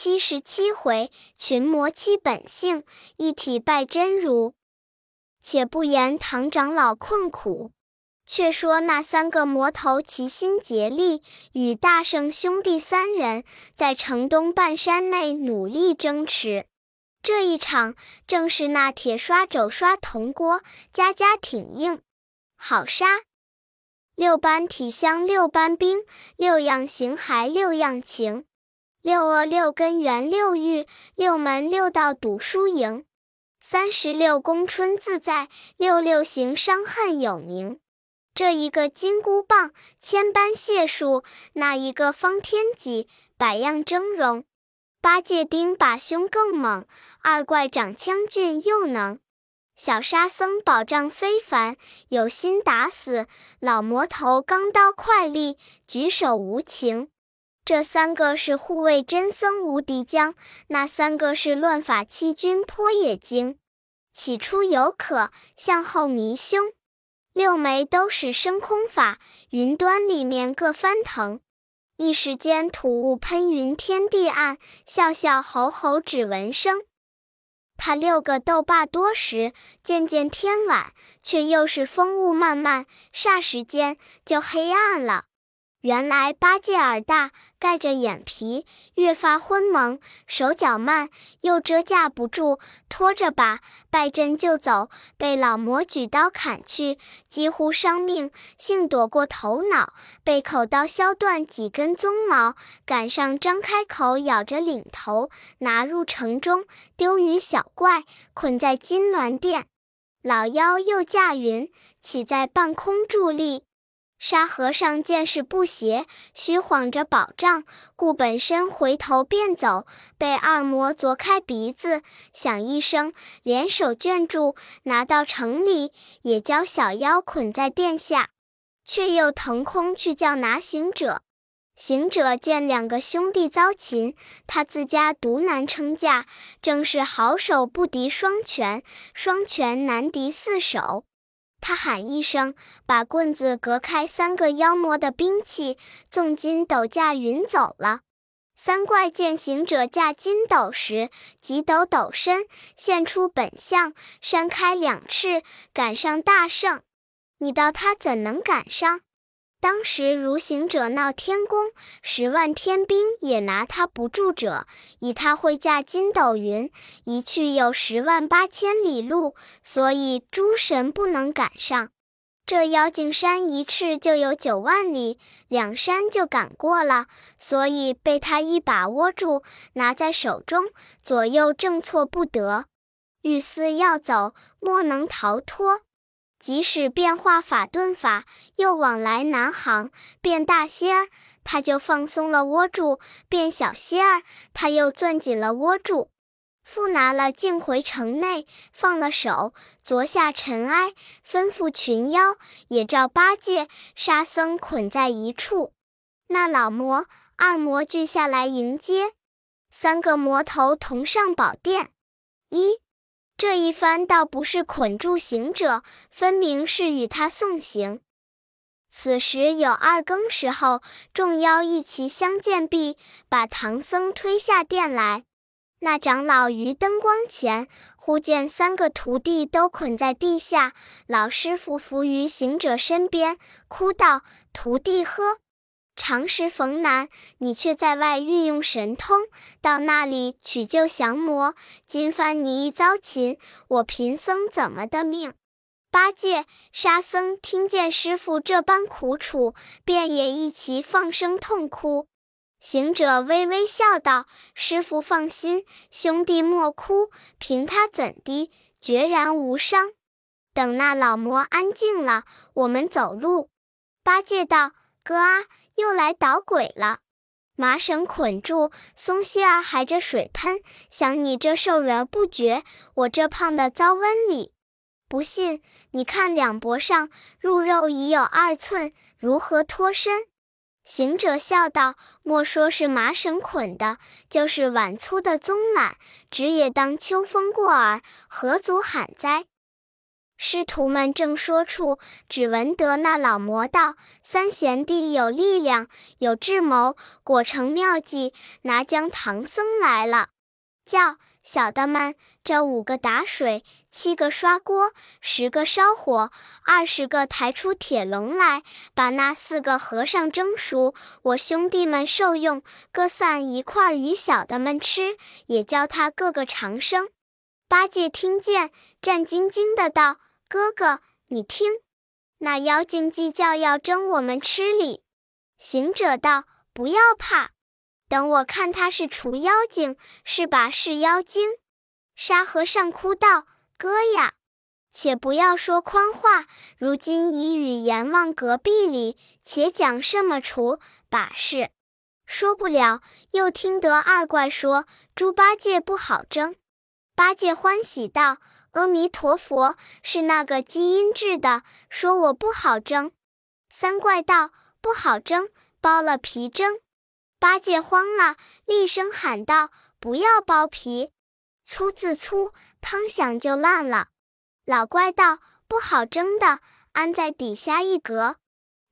七十七回，群魔七本性，一体拜真如。且不言唐长老困苦，却说那三个魔头齐心竭力，与大圣兄弟三人在城东半山内努力争持。这一场正是那铁刷肘刷铜锅，家家挺硬，好杀。六般体香六般冰，六样形骸六样情。六恶六根源六欲，六门六道赌输赢。三十六宫春自在，六六行伤恨有名。这一个金箍棒，千般解数；那一个方天戟，百样峥嵘。八戒钉把胸更猛，二怪长枪俊又能。小沙僧宝杖非凡，有心打死老魔头，钢刀快利，举手无情。这三个是护卫真僧无敌将，那三个是乱法欺君颇也精。起初有可，向后迷凶。六枚都是升空法，云端里面各翻腾。一时间土雾喷云，天地暗，笑笑吼吼只闻声。他六个斗罢多时，渐渐天晚，却又是风雾漫漫，霎时间就黑暗了。原来八戒耳大，盖着眼皮，越发昏蒙，手脚慢，又遮架不住，拖着把败阵就走，被老魔举刀砍去，几乎伤命，幸躲过头脑，被口刀削断几根鬃毛，赶上张开口咬着领头，拿入城中，丢于小怪，捆在金銮殿。老妖又驾云，起在半空伫立。沙和尚见势不协，虚晃着宝杖，顾本身回头便走，被二魔啄开鼻子，响一声，连手卷住，拿到城里，也将小妖捆在殿下，却又腾空去叫拿行者。行者见两个兄弟遭擒，他自家独难撑架，正是好手不敌双拳，双拳难敌四手。他喊一声，把棍子隔开三个妖魔的兵器，纵筋斗架云走了。三怪见行者架筋斗时，急抖抖身，现出本相，扇开两翅，赶上大圣。你道他怎能赶上？当时如行者闹天宫，十万天兵也拿他不住者。以他会驾筋斗云，一去有十万八千里路，所以诸神不能赶上。这妖精山一翅就有九万里，两山就赶过了，所以被他一把握住，拿在手中，左右正错不得。欲思要走，莫能逃脱。即使变化法遁法，又往来难行；变大些儿，他就放松了窝住；变小些儿，他又攥紧了窝住。复拿了镜回城内，放了手，昨下尘埃，吩咐群妖也照八戒、沙僧捆在一处。那老魔、二魔俱下来迎接，三个魔头同上宝殿。一。这一番倒不是捆住行者，分明是与他送行。此时有二更时候，众妖一齐相见毕，把唐僧推下殿来。那长老于灯光前，忽见三个徒弟都捆在地下，老师傅伏于行者身边，哭道：“徒弟呵！”常时逢难，你却在外运用神通，到那里取救降魔。今番你一遭擒，我贫僧怎么的命？八戒、沙僧听见师傅这般苦楚，便也一齐放声痛哭。行者微微笑道：“师傅放心，兄弟莫哭，凭他怎的，决然无伤。等那老魔安静了，我们走路。”八戒道：“哥啊！”又来捣鬼了，麻绳捆住，松些儿还着水喷，想你这瘦人不觉，我这胖的遭瘟里。不信，你看两脖上入肉已有二寸，如何脱身？行者笑道：“莫说是麻绳捆的，就是碗粗的棕缆，只也当秋风过耳，何足罕哉？”师徒们正说处，只闻得那老魔道：“三贤弟有力量，有智谋，果成妙计，拿将唐僧来了。”叫。小的们，这五个打水，七个刷锅，十个烧火，二十个抬出铁笼来，把那四个和尚蒸熟。我兄弟们受用，各散一块与小的们吃，也教他个个长生。八戒听见，战兢兢的道：“哥哥，你听，那妖精计较要争我们吃哩。”行者道：“不要怕。”等我看他是除妖精，是把是妖精。沙和尚哭道：“哥呀，且不要说宽话，如今已与阎王隔壁里，且讲什么除把式。说不了，又听得二怪说猪八戒不好争。八戒欢喜道：“阿弥陀佛，是那个基因制的，说我不好争。”三怪道：“不好争，剥了皮争。”八戒慌了，厉声喊道：“不要剥皮！”粗字粗，汤响就烂了。老怪道：“不好蒸的，安在底下一格。”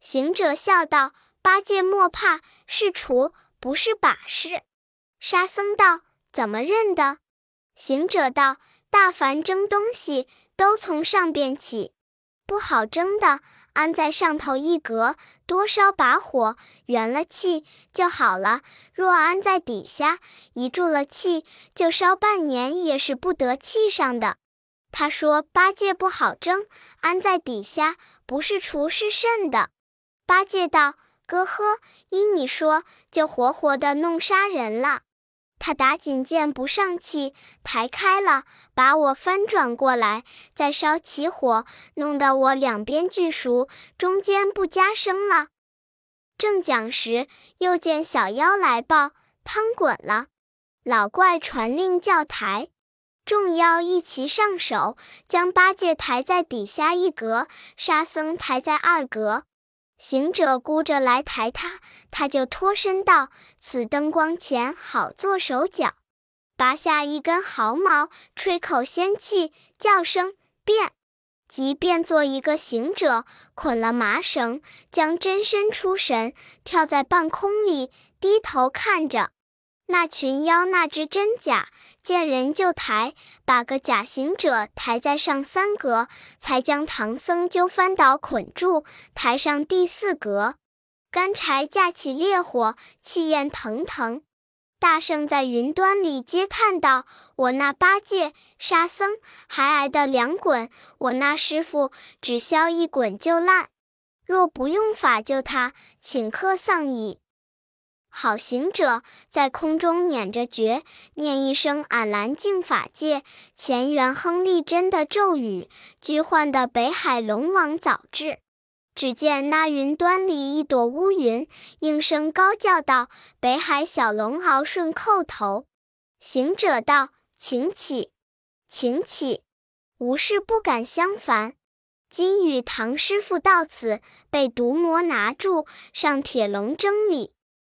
行者笑道：“八戒莫怕，是锄，不是把式。”沙僧道：“怎么认得？”行者道：“大凡蒸东西，都从上边起，不好蒸的。”安在上头一格，多烧把火，圆了气就好了。若安在底下，一住了气，就烧半年也是不得气上的。他说八戒不好蒸，安在底下，不是厨是甚的。八戒道：“哥呵，依你说，就活活的弄杀人了。”他打紧剑不上气，抬开了，把我翻转过来，再烧起火，弄得我两边俱熟，中间不加生了。正讲时，又见小妖来报，汤滚了。老怪传令叫抬，众妖一齐上手，将八戒抬在底下一格，沙僧抬在二格。行者箍着来抬他，他就脱身道：“此灯光前好做手脚。”拔下一根毫毛，吹口仙气，叫声变，即变作一个行者，捆了麻绳，将真身出神，跳在半空里，低头看着。那群妖那知真假，见人就抬，把个假行者抬在上三格，才将唐僧揪翻倒捆住，抬上第四格。干柴架起烈火，气焰腾腾。大圣在云端里嗟叹道：“我那八戒、沙僧还挨得两滚，我那师傅只消一滚就烂。若不用法救他，顷刻丧矣。”好行者在空中捻着诀，念一声“俺蓝净法界，乾元亨利真”的咒语，居唤的北海龙王早至。只见那云端里一朵乌云，应声高叫道：“北海小龙敖顺叩头。”行者道：“请起，请起，无事不敢相烦。今与唐师傅到此，被毒魔拿住，上铁笼蒸里。”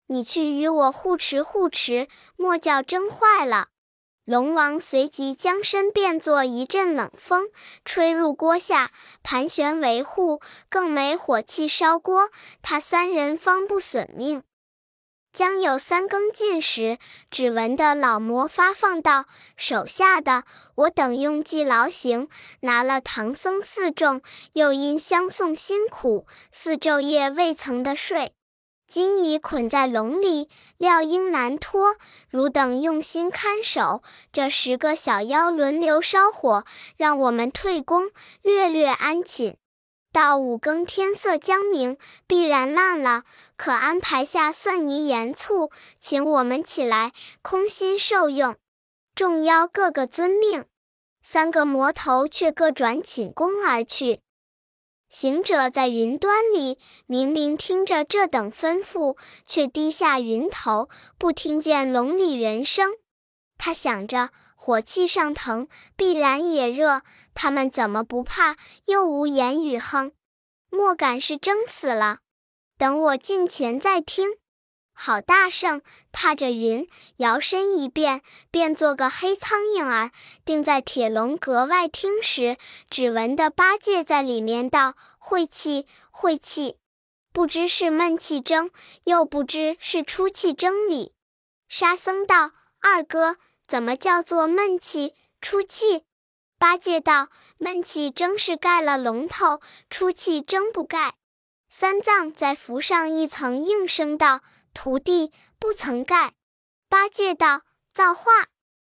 你去与我护持护持，莫叫蒸坏了。龙王随即将身变作一阵冷风，吹入锅下，盘旋维护，更没火气烧锅，他三人方不损命。将有三更尽时，只闻得老魔发放道：“手下的，我等用计劳行，拿了唐僧四众，又因相送辛苦，四昼夜未曾得睡。”今已捆在笼里，料应难脱。汝等用心看守，这十个小妖轮流烧火，让我们退宫，略略安寝。到五更天色将明，必然烂了。可安排下蒜泥盐醋，请我们起来，空心受用。众妖个个遵命，三个魔头却各转寝宫而去。行者在云端里，明明听着这等吩咐，却低下云头，不听见笼里人声。他想着，火气上腾，必然也热，他们怎么不怕？又无言语哼，莫敢是蒸死了。等我近前再听。好大圣踏着云，摇身一变，变做个黑苍蝇儿，定在铁笼格外听时，只闻得八戒在里面道：“晦气，晦气！不知是闷气蒸，又不知是出气蒸里。”沙僧道：“二哥，怎么叫做闷气出气？”八戒道：“闷气蒸是盖了龙头，出气蒸不盖。”三藏再浮上一层，应声道。徒弟不曾盖，八戒道：“造化，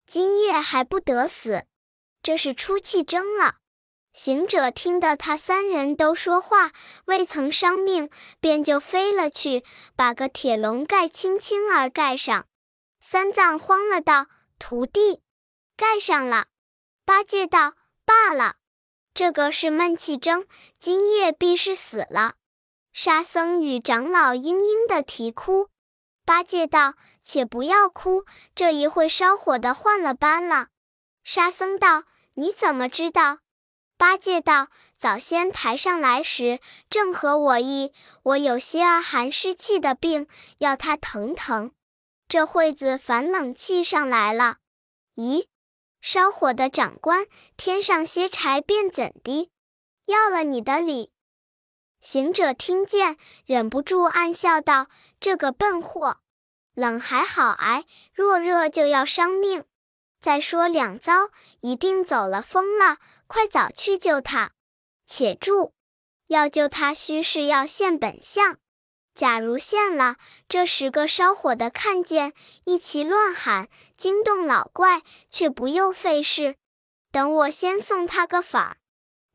今夜还不得死，这是出气蒸了。”行者听得他三人都说话，未曾伤命，便就飞了去，把个铁笼盖轻轻儿盖上。三藏慌了，道：“徒弟，盖上了。”八戒道：“罢了，这个是闷气蒸，今夜必是死了。”沙僧与长老嘤嘤的啼哭，八戒道：“且不要哭，这一会烧火的换了班了。”沙僧道：“你怎么知道？”八戒道：“早先抬上来时，正合我意。我有些儿寒湿气的病，要他疼疼。这会子反冷气上来了。咦，烧火的长官添上些柴便怎的？要了你的礼。”行者听见，忍不住暗笑道：“这个笨货，冷还好挨，若热就要伤命。再说两遭，一定走了风了。快早去救他！且住，要救他，须是要现本相。假如现了，这十个烧火的看见，一齐乱喊，惊动老怪，却不又费事。等我先送他个法儿。”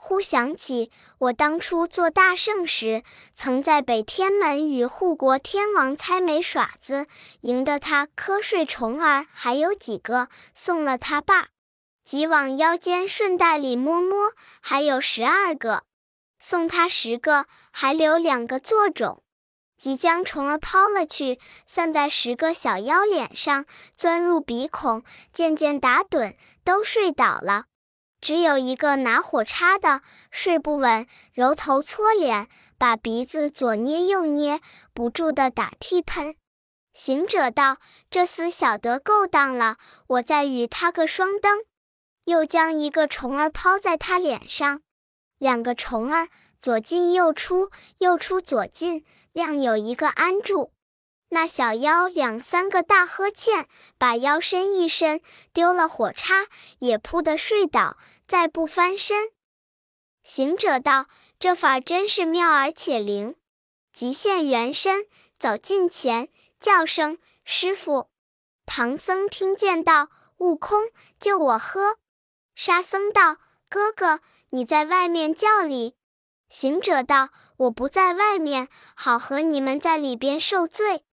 忽想起，我当初做大圣时，曾在北天门与护国天王猜枚耍子，赢得他瞌睡虫儿还有几个，送了他爸。即往腰间顺带里摸摸，还有十二个，送他十个，还留两个做种。即将虫儿抛了去，散在十个小妖脸上，钻入鼻孔，渐渐打盹，都睡倒了。只有一个拿火叉的睡不稳，揉头搓脸，把鼻子左捏右捏，不住的打嚏喷。行者道：“这厮晓得勾当了，我再与他个双灯。”又将一个虫儿抛在他脸上，两个虫儿左进右出，右出左进，亮有一个安住。那小妖两三个大呵欠，把腰身一伸，丢了火叉，也扑得睡倒，再不翻身。行者道：“这法真是妙而且灵。”即现原身，走近前，叫声：“师傅！”唐僧听见道：“悟空，救我喝！”沙僧道：“哥哥，你在外面叫哩。”行者道：“我不在外面，好和你们在里边受罪。”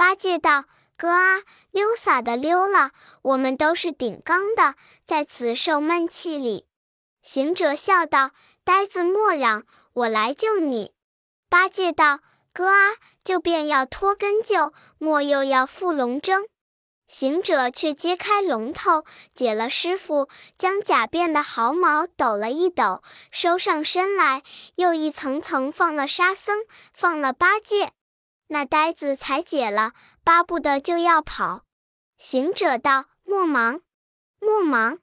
八戒道：“哥啊，溜洒的溜了，我们都是顶缸的，在此受闷气里。”行者笑道：“呆子莫嚷，我来救你。”八戒道：“哥啊，就便要脱根臼，莫又要负龙争。”行者却揭开龙头，解了师傅，将假变的毫毛抖了一抖，收上身来，又一层层放了沙僧，放了八戒。那呆子才解了，巴不得就要跑。行者道：“莫忙，莫忙。”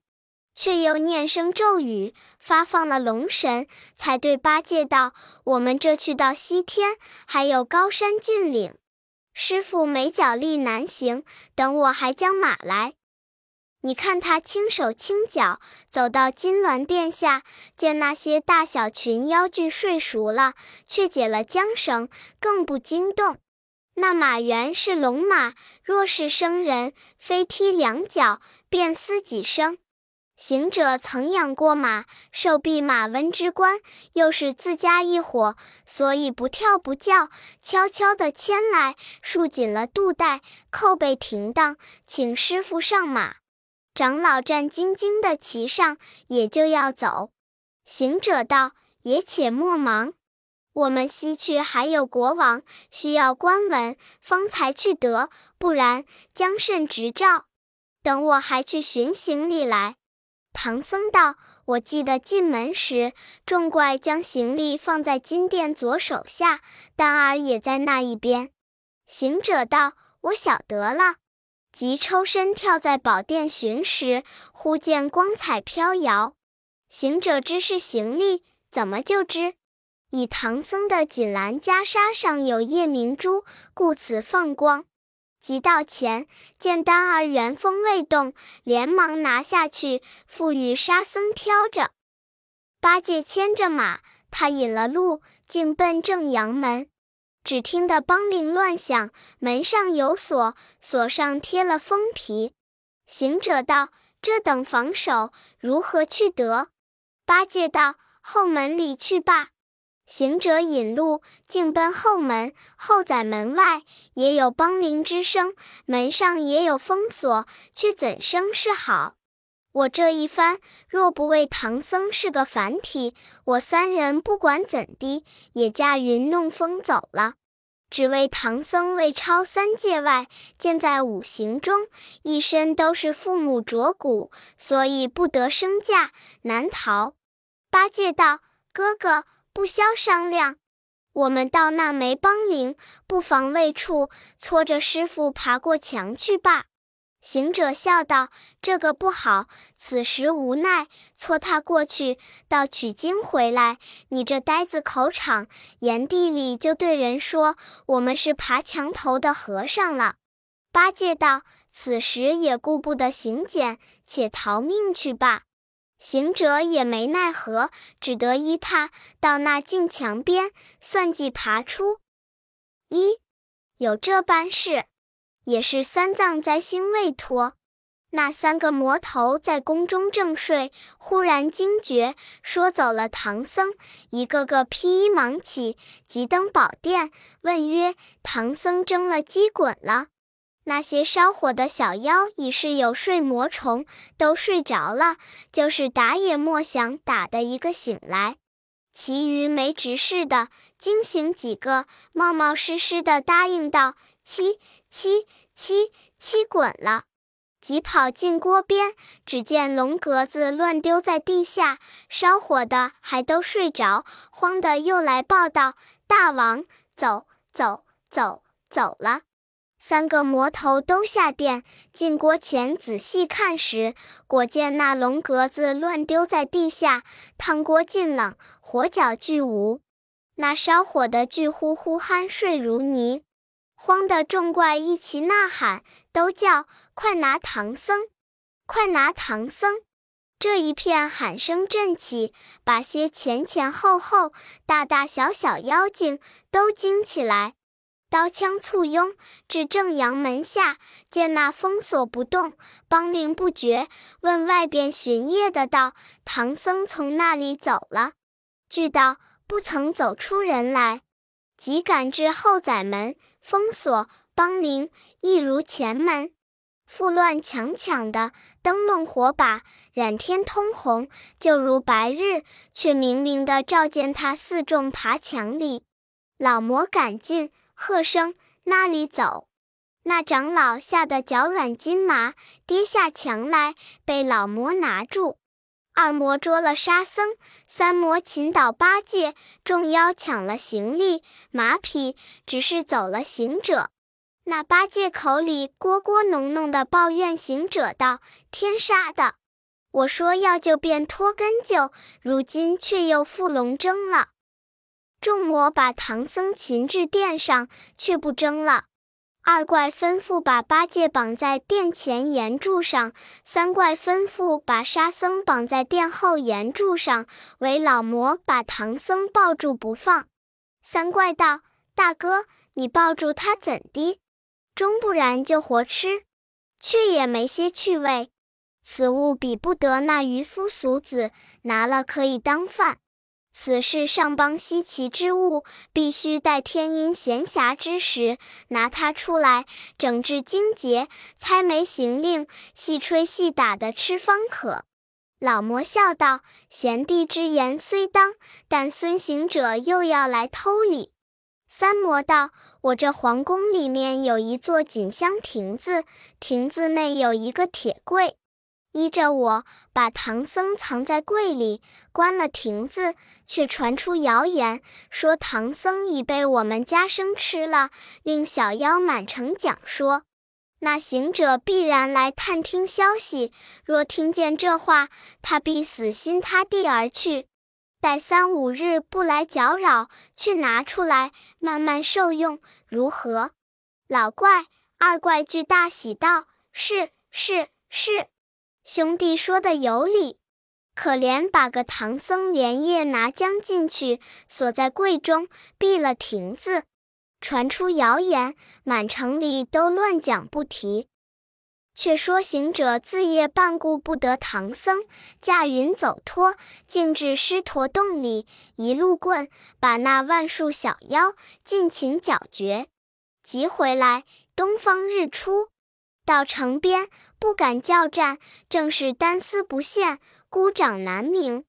却又念声咒语，发放了龙神，才对八戒道：“我们这去到西天，还有高山峻岭，师傅没脚力难行，等我还将马来。”你看他轻手轻脚走到金銮殿下，见那些大小群妖具睡熟了，却解了缰绳，更不惊动。那马原是龙马，若是生人，飞踢两脚，便嘶几声。行者曾养过马，受弼马温之官，又是自家一伙，所以不跳不叫，悄悄地牵来，束紧了肚带，扣背停当，请师傅上马。长老战兢兢的骑上，也就要走。行者道：“也且莫忙，我们西去还有国王需要官文，方才去得，不然将甚执照？等我还去寻行李来。”唐僧道：“我记得进门时，众怪将行李放在金殿左手下，丹儿也在那一边。行者道：“我晓得了。”即抽身跳在宝殿寻时，忽见光彩飘摇。行者知是行李，怎么就知？以唐僧的锦兰袈裟上有夜明珠，故此放光。即到前，见丹儿原封未动，连忙拿下去，赋予沙僧挑着。八戒牵着马，他引了路，径奔正阳门。只听得梆铃乱响，门上有锁，锁上贴了封皮。行者道：“这等防守，如何去得？”八戒道：“后门里去罢。”行者引路，径奔后门。后宰门外也有梆铃之声，门上也有封锁，却怎生是好？我这一番，若不为唐僧是个凡体，我三人不管怎的，也驾云弄风走了。只为唐僧未超三界外，建在五行中，一身都是父母着骨，所以不得升驾，难逃。八戒道：“哥哥，不消商量，我们到那没梆铃、不防未处，搓着师傅爬过墙去罢。”行者笑道：“这个不好，此时无奈，搓他过去，到取经回来，你这呆子口场，言地里就对人说我们是爬墙头的和尚了。”八戒道：“此时也顾不得行检，且逃命去吧。”行者也没奈何，只得依他到那镜墙边，算计爬出。一有这般事。也是三藏在心未脱，那三个魔头在宫中正睡，忽然惊觉，说走了唐僧，一个个披衣忙起，急登宝殿，问曰：“唐僧蒸了鸡滚了？”那些烧火的小妖已是有睡魔虫，都睡着了，就是打也莫想打的一个醒来。其余没执事的惊醒几个，冒冒失失的答应道。七七七七滚了，急跑进锅边，只见龙格子乱丢在地下，烧火的还都睡着，慌的又来报道：大王走走走走了。三个魔头都下殿，进锅前仔细看时，果见那龙格子乱丢在地下，汤锅尽冷，火脚俱无，那烧火的俱呼呼酣睡如泥。慌的众怪一齐呐喊，都叫快拿唐僧，快拿唐僧！这一片喊声震起，把些前前后后、大大小小妖精都惊起来，刀枪簇拥，至正阳门下，见那封锁不动，梆铃不绝，问外边巡夜的道：“唐僧从那里走了？”俱道：“不曾走出人来。”即赶至后宰门。封锁梆铃，一如前门；复乱强抢的灯笼火把，染天通红，就如白日，却明明的照见他四众爬墙里。老魔赶进，喝声：“那里走！”那长老吓得脚软筋麻，跌下墙来，被老魔拿住。二魔捉了沙僧，三魔擒倒八戒，众妖抢了行李马匹，只是走了行者。那八戒口里咕咕哝哝的抱怨行者道：“天杀的！我说要救便脱根救，如今却又负龙争了。”众魔把唐僧擒至殿上，却不争了。二怪吩咐把八戒绑在殿前岩柱上，三怪吩咐把沙僧绑在殿后岩柱上，为老魔把唐僧抱住不放。三怪道：“大哥，你抱住他怎的？终不然就活吃，却也没些趣味。此物比不得那渔夫俗子，拿了可以当饭。”此事上邦稀奇之物，必须待天阴闲暇之时，拿它出来整治精洁，猜枚行令，细吹细打的吃方可。老魔笑道：“贤弟之言虽当，但孙行者又要来偷礼。”三魔道：“我这皇宫里面有一座锦香亭子，亭子内有一个铁柜。”依着我把唐僧藏在柜里，关了亭子，却传出谣言，说唐僧已被我们家生吃了，令小妖满城讲说。那行者必然来探听消息，若听见这话，他必死心塌地而去。待三五日不来搅扰，却拿出来慢慢受用，如何？老怪、二怪俱大喜道：“是是是。”兄弟说的有理，可怜把个唐僧连夜拿将进去，锁在柜中，闭了亭子。传出谣言，满城里都乱讲不提。却说行者自夜半顾不得唐僧，驾云走脱，径至狮驼洞里，一路棍把那万数小妖尽情绞绝。急回来，东方日出。到城边不敢叫战，正是单丝不线，孤掌难鸣。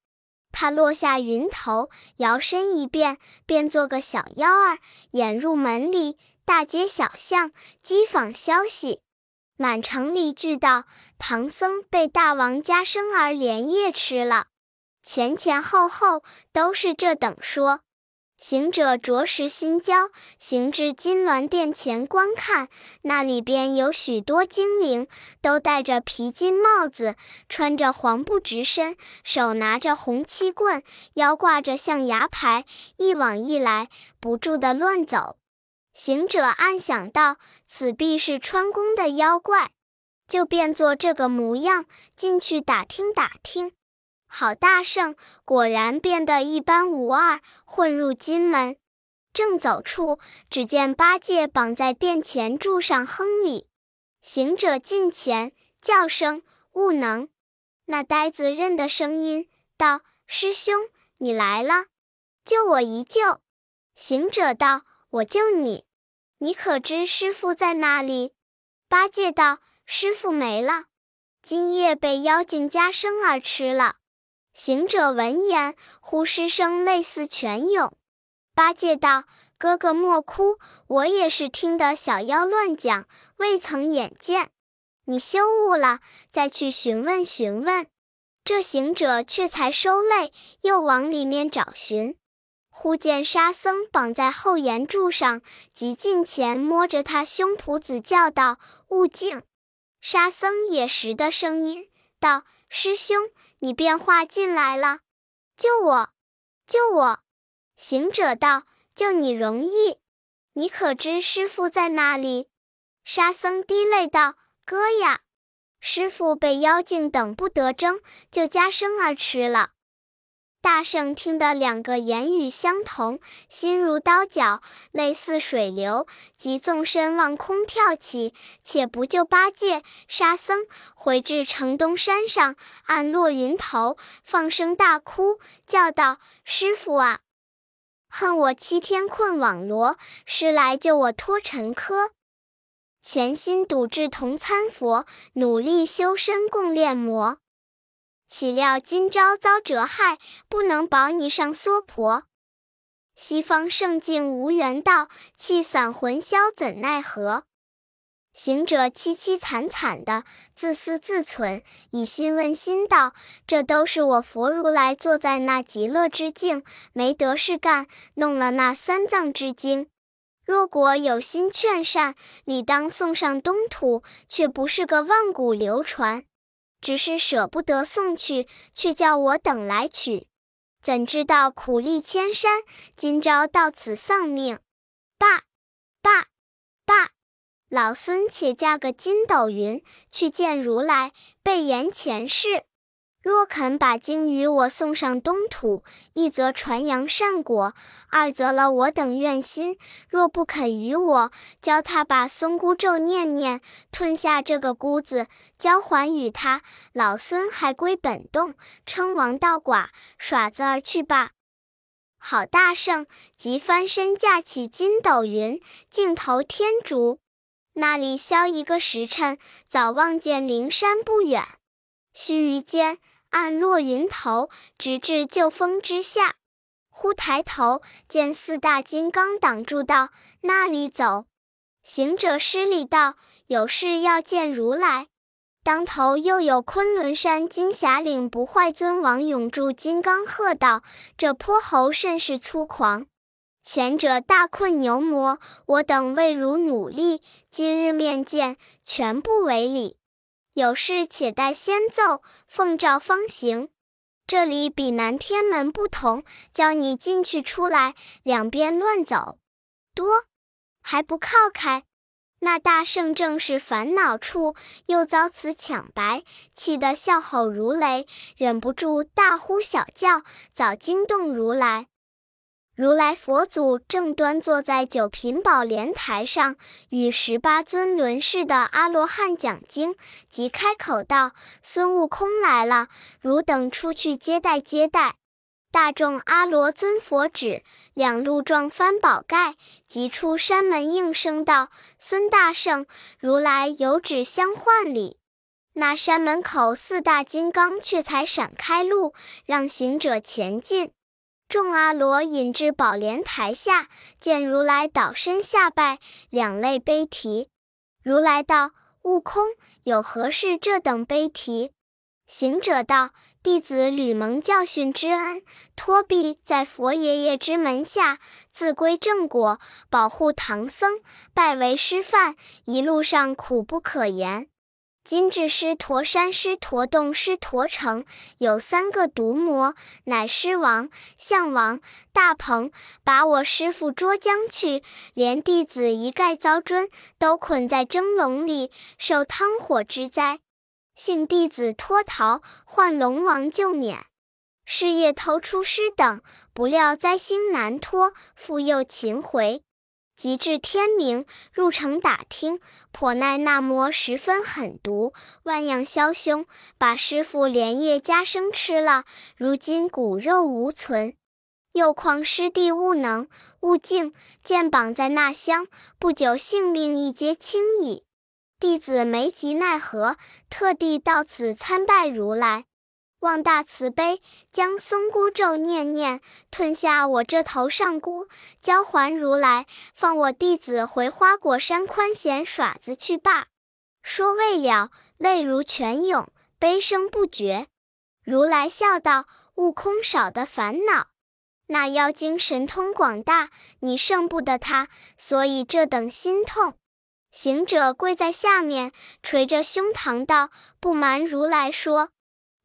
他落下云头，摇身一变，变做个小妖儿，掩入门里，大街小巷讥讽消息，满城里俱道唐僧被大王家生儿连夜吃了，前前后后都是这等说。行者着实心焦，行至金銮殿前观看，那里边有许多精灵，都戴着皮金帽子，穿着黄布直身，手拿着红漆棍，腰挂着象牙牌，一往一来，不住的乱走。行者暗想道：“此必是穿宫的妖怪，就变作这个模样，进去打听打听。”好大圣，果然变得一般无二，混入金门。正走处，只见八戒绑在殿前柱上哼里。行者近前叫声：“悟能！”那呆子认得声音，道：“师兄，你来了，救我一救。”行者道：“我救你，你可知师傅在哪里？”八戒道：“师傅没了，今夜被妖精家生儿吃了。”行者闻言，呼失声泪似泉涌。八戒道：“哥哥莫哭，我也是听得小妖乱讲，未曾眼见。你休悟了，再去询问询问。”这行者却才收泪，又往里面找寻。忽见沙僧绑在后檐柱上，即近前摸着他胸脯子叫道：“悟净！”沙僧也识得声音，道：“师兄。”你变化进来了，救我，救我！行者道：“救你容易，你可知师傅在哪里？”沙僧滴泪道：“哥呀，师傅被妖精等不得争，就加生儿吃了。”大圣听得两个言语相同，心如刀绞，泪似水流，即纵身往空跳起，且不救八戒、沙僧，回至城东山上，暗落云头，放声大哭，叫道：“师傅啊，恨我七天困网罗，师来救我脱尘窠。潜心笃志同参佛，努力修身共炼魔。”岂料今朝遭折害，不能保你上娑婆。西方圣境无缘道，气散魂消怎奈何？行者凄凄惨惨的自私自忖，以心问心道：这都是我佛如来坐在那极乐之境，没得事干，弄了那三藏之经。若果有心劝善，理当送上东土，却不是个万古流传。只是舍不得送去，却叫我等来取。怎知道苦力千山，今朝到此丧命。爸，爸，爸，老孙且驾个筋斗云去见如来，备言前世。若肯把鲸与我送上东土，一则传扬善果，二则了我等愿心；若不肯与我，教他把松箍咒念念，吞下这个箍子，交还与他，老孙还归本洞，称王道寡，耍子而去罢。好大圣，即翻身架起筋斗云，径投天竺。那里消一个时辰，早望见灵山不远。须臾间，暗落云头，直至旧峰之下。忽抬头见四大金刚挡住道：“那里走？”行者施礼道：“有事要见如来。”当头又有昆仑山金霞岭不坏尊王永驻金刚喝道：“这泼猴甚是粗狂！前者大困牛魔，我等为汝努力，今日面见，全不为礼。有事且待先奏，奉诏方行。这里比南天门不同，叫你进去出来，两边乱走，多还不靠开。”那大圣正是烦恼处，又遭此抢白，气得笑吼如雷，忍不住大呼小叫，早惊动如来。如来佛祖正端坐在九品宝莲台上，与十八尊轮世的阿罗汉讲经，即开口道：“孙悟空来了，汝等出去接待接待。”大众阿罗尊佛指，两路撞翻宝盖，即出山门应声道：“孙大圣，如来有旨相唤礼。”那山门口四大金刚却才闪开路，让行者前进。众阿罗引至宝莲台下，见如来倒身下拜，两泪悲啼。如来道：“悟空，有何事这等悲啼？”行者道。弟子吕蒙教训之恩，托庇在佛爷爷之门下，自归正果，保护唐僧，拜为师范。一路上苦不可言。今至狮驼山、狮驼洞、狮驼城，有三个毒魔，乃狮王、象王、大鹏，把我师父捉将去，连弟子一概遭尊，都捆在蒸笼里，受汤火之灾。幸弟子脱逃，唤龙王救免。是夜偷出师等，不料灾星难脱，复又擒回。及至天明，入城打听，颇奈那魔十分狠毒，万样枭凶，把师傅连夜加生吃了，如今骨肉无存。又况师弟悟能、悟净，见绑在那厢，不久性命亦皆轻矣。弟子没及奈何，特地到此参拜如来，望大慈悲，将松箍咒念念，吞下我这头上箍，交还如来，放我弟子回花果山宽闲耍子去罢。说未了，泪如泉涌，悲声不绝。如来笑道：“悟空少的烦恼，那妖精神通广大，你胜不得他，所以这等心痛。”行者跪在下面，捶着胸膛道：“不瞒如来说，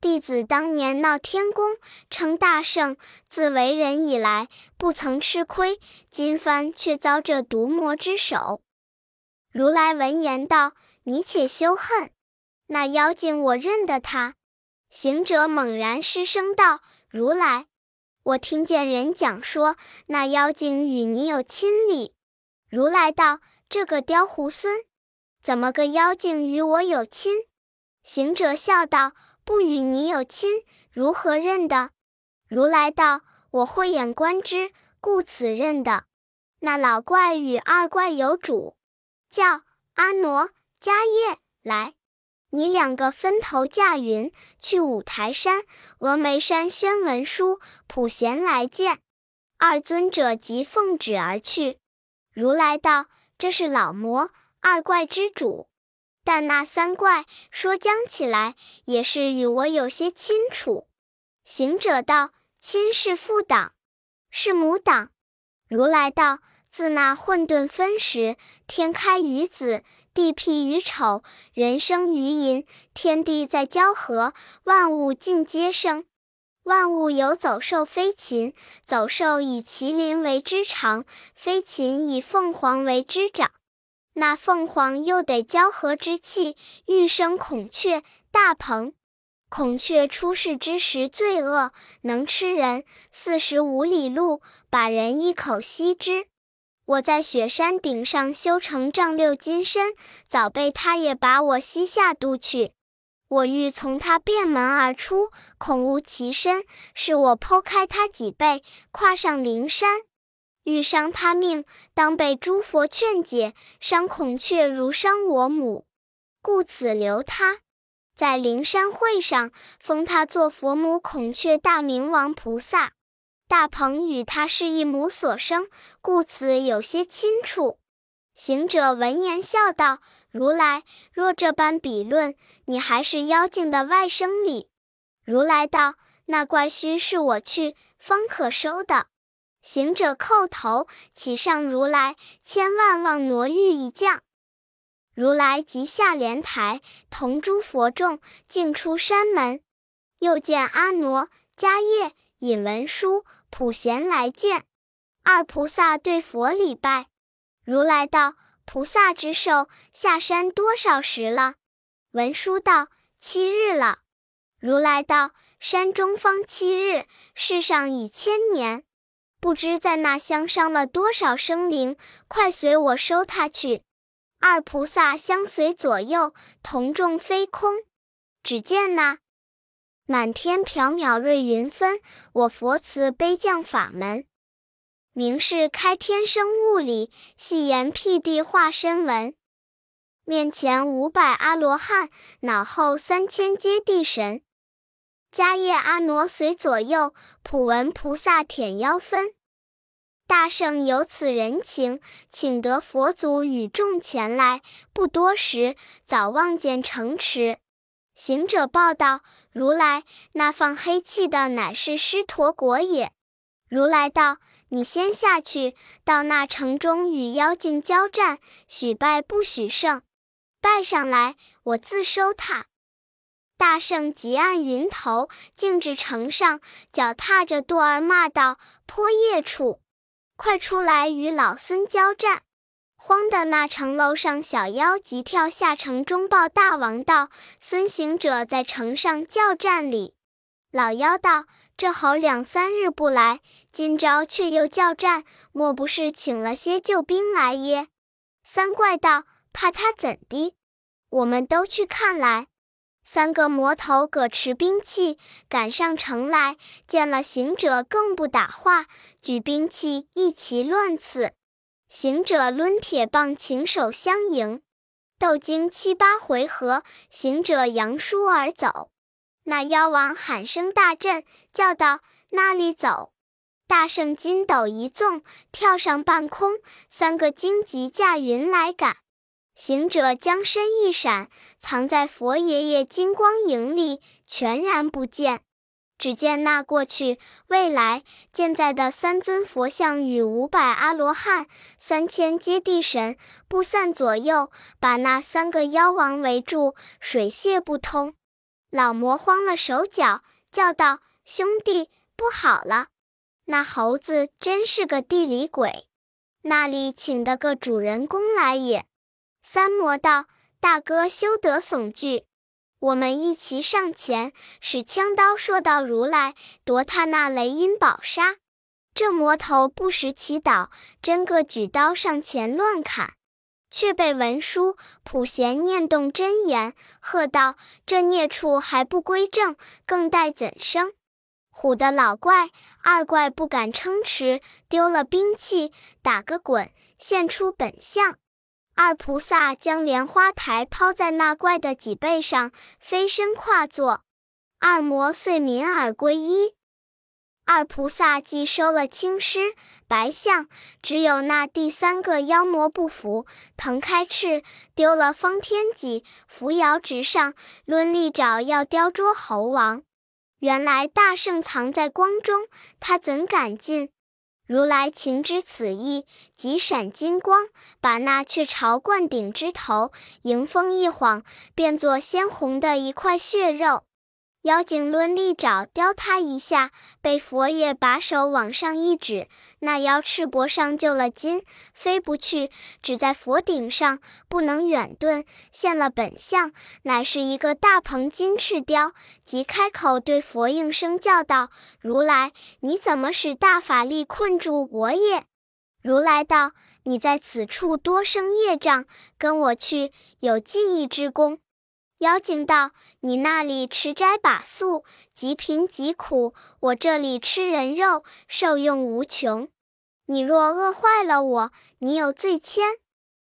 弟子当年闹天宫，称大圣，自为人以来，不曾吃亏。今番却遭这毒魔之手。”如来闻言道：“你且休恨，那妖精我认得他。”行者猛然失声道：“如来，我听见人讲说，那妖精与你有亲礼。”如来道。这个刁猢狲，怎么个妖精与我有亲？行者笑道：“不与你有亲，如何认得？”如来道：“我慧眼观之，故此认得。那老怪与二怪有主，叫阿傩、迦叶。来，你两个分头驾云，去五台山、峨眉山宣文书，普贤来见。”二尊者即奉旨而去。如来道。这是老魔二怪之主，但那三怪说将起来，也是与我有些亲楚。行者道：“亲是父党，是母党。”如来道：“自那混沌分时，天开于子，地辟于丑，人生于寅，天地在交合，万物尽皆生。万物有走兽、飞禽，走兽以麒麟为之长，飞禽以凤凰为之长。那凤凰又得交合之气，欲生孔雀、大鹏。孔雀出世之时最恶，能吃人，四十五里路，把人一口吸之。我在雪山顶上修成丈六金身，早被他也把我吸下肚去。我欲从他便门而出，恐无其身，是我剖开他脊背，跨上灵山，欲伤他命，当被诸佛劝解。伤孔雀如伤我母，故此留他，在灵山会上封他做佛母孔雀大明王菩萨。大鹏与他是一母所生，故此有些亲处。行者闻言笑道：“如来若这般比论，你还是妖精的外甥哩。如来道：“那怪须是我去，方可收的。”行者叩头，启上如来，千万望挪玉一降。如来即下莲台，同诸佛众径出山门。又见阿傩、迦叶、引文殊、普贤来见。二菩萨对佛礼拜。如来道：“菩萨之寿下山多少时了？”文殊道：“七日了。”如来道：“山中方七日，世上已千年。”不知在那乡伤了多少生灵，快随我收他去。二菩萨相随左右，同众飞空。只见那满天缥缈瑞云分，我佛慈悲降法门，明是开天生物理，细言辟地化身文。面前五百阿罗汉，脑后三千揭谛神。迦叶阿傩随左右，普文菩萨舔腰分。大圣有此人情，请得佛祖与众前来。不多时，早望见城池。行者报道：“如来，那放黑气的乃是狮驼国也。”如来道：“你先下去，到那城中与妖精交战，许败不许胜。败上来，我自收他。”大圣急按云头，径至城上，脚踏着舵儿骂道：“泼夜处，快出来与老孙交战！”慌的那城楼上小妖急跳下城中报大王道：“孙行者在城上叫战哩。”老妖道：“这猴两三日不来，今朝却又叫战，莫不是请了些救兵来耶？”三怪道：“怕他怎的？我们都去看来。”三个魔头各持兵器赶上城来，见了行者更不打话，举兵器一齐乱刺。行者抡铁棒擎手相迎，斗经七八回合，行者扬书而走。那妖王喊声大震，叫道：“那里走！”大圣筋斗一纵，跳上半空，三个荆棘驾云来赶。行者将身一闪，藏在佛爷爷金光影里，全然不见。只见那过去、未来、现在的三尊佛像与五百阿罗汉、三千揭谛神不散左右，把那三个妖王围住，水泄不通。老魔慌了手脚，叫道：“兄弟，不好了！那猴子真是个地里鬼，那里请的个主人公来也。”三魔道：“大哥休得悚惧，我们一齐上前，使枪刀说道：‘如来夺他那雷音宝沙。’这魔头不识祈祷，真个举刀上前乱砍，却被文殊普贤念动真言，喝道：‘这孽畜还不归正，更待怎生？’唬得老怪、二怪不敢撑持，丢了兵器，打个滚，现出本相。”二菩萨将莲花台抛在那怪的脊背上，飞身跨坐。二魔遂泯耳归依。二菩萨既收了青狮、白象，只有那第三个妖魔不服，腾开翅，丢了方天戟，扶摇直上，抡利爪要雕捉猴王。原来大圣藏在光中，他怎敢进？如来情知此意，即闪金光，把那雀巢灌顶之头迎风一晃，变作鲜红的一块血肉。妖精抡利爪叼他一下，被佛爷把手往上一指，那妖翅膊上就了筋，飞不去，只在佛顶上，不能远遁，现了本相，乃是一个大鹏金翅雕。即开口对佛应声叫道：“如来，你怎么使大法力困住我也？”如来道：“你在此处多生业障，跟我去，有记忆之功。”妖精道：“你那里吃斋把素，极贫极苦；我这里吃人肉，受用无穷。你若饿坏了我，你有罪愆。”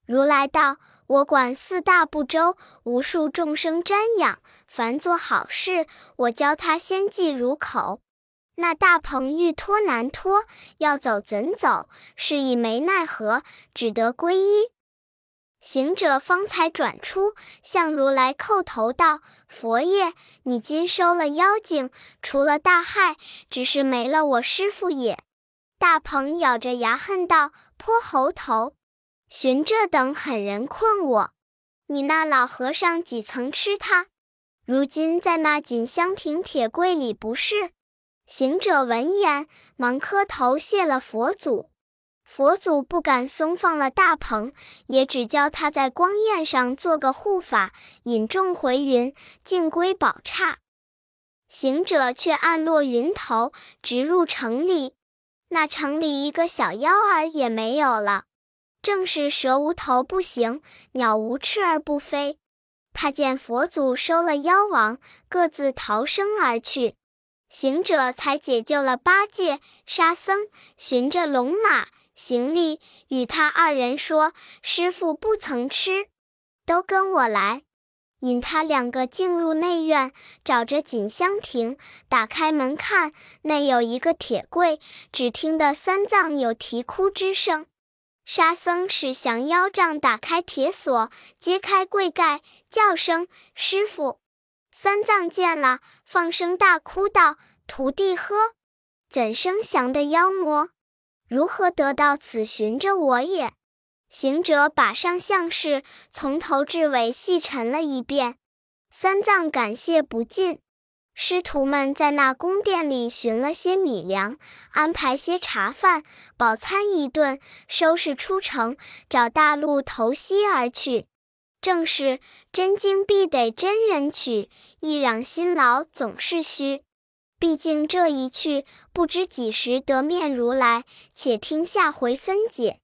如来道：“我管四大部洲，无数众生瞻仰，凡做好事，我教他先记入口。那大鹏欲脱难脱，要走怎走？是以没奈何，只得皈依。”行者方才转出，向如来叩头道：“佛爷，你今收了妖精，除了大害，只是没了我师傅也。”大鹏咬着牙恨道：“泼猴头！寻这等狠人困我，你那老和尚几曾吃他？如今在那锦香亭铁柜里，不是？”行者闻言，忙磕头谢了佛祖。佛祖不敢松放了大鹏，也只教他在光焰上做个护法，引众回云，尽归宝刹。行者却暗落云头，直入城里。那城里一个小妖儿也没有了，正是蛇无头不行，鸟无翅而不飞。他见佛祖收了妖王，各自逃生而去。行者才解救了八戒、沙僧，寻着龙马。行李与他二人说：“师傅不曾吃，都跟我来。”引他两个进入内院，找着锦香亭，打开门看，内有一个铁柜，只听得三藏有啼哭之声。沙僧使降妖杖打开铁锁，揭开柜盖，叫声：“师傅！”三藏见了，放声大哭道：“徒弟呵，怎生降的妖魔？”如何得到此寻着我也？行者把上相事从头至尾细陈了一遍，三藏感谢不尽。师徒们在那宫殿里寻了些米粮，安排些茶饭，饱餐一顿，收拾出城，找大路投西而去。正是真经必得真人取，一嚷辛劳总是虚。毕竟这一去，不知几时得面如来。且听下回分解。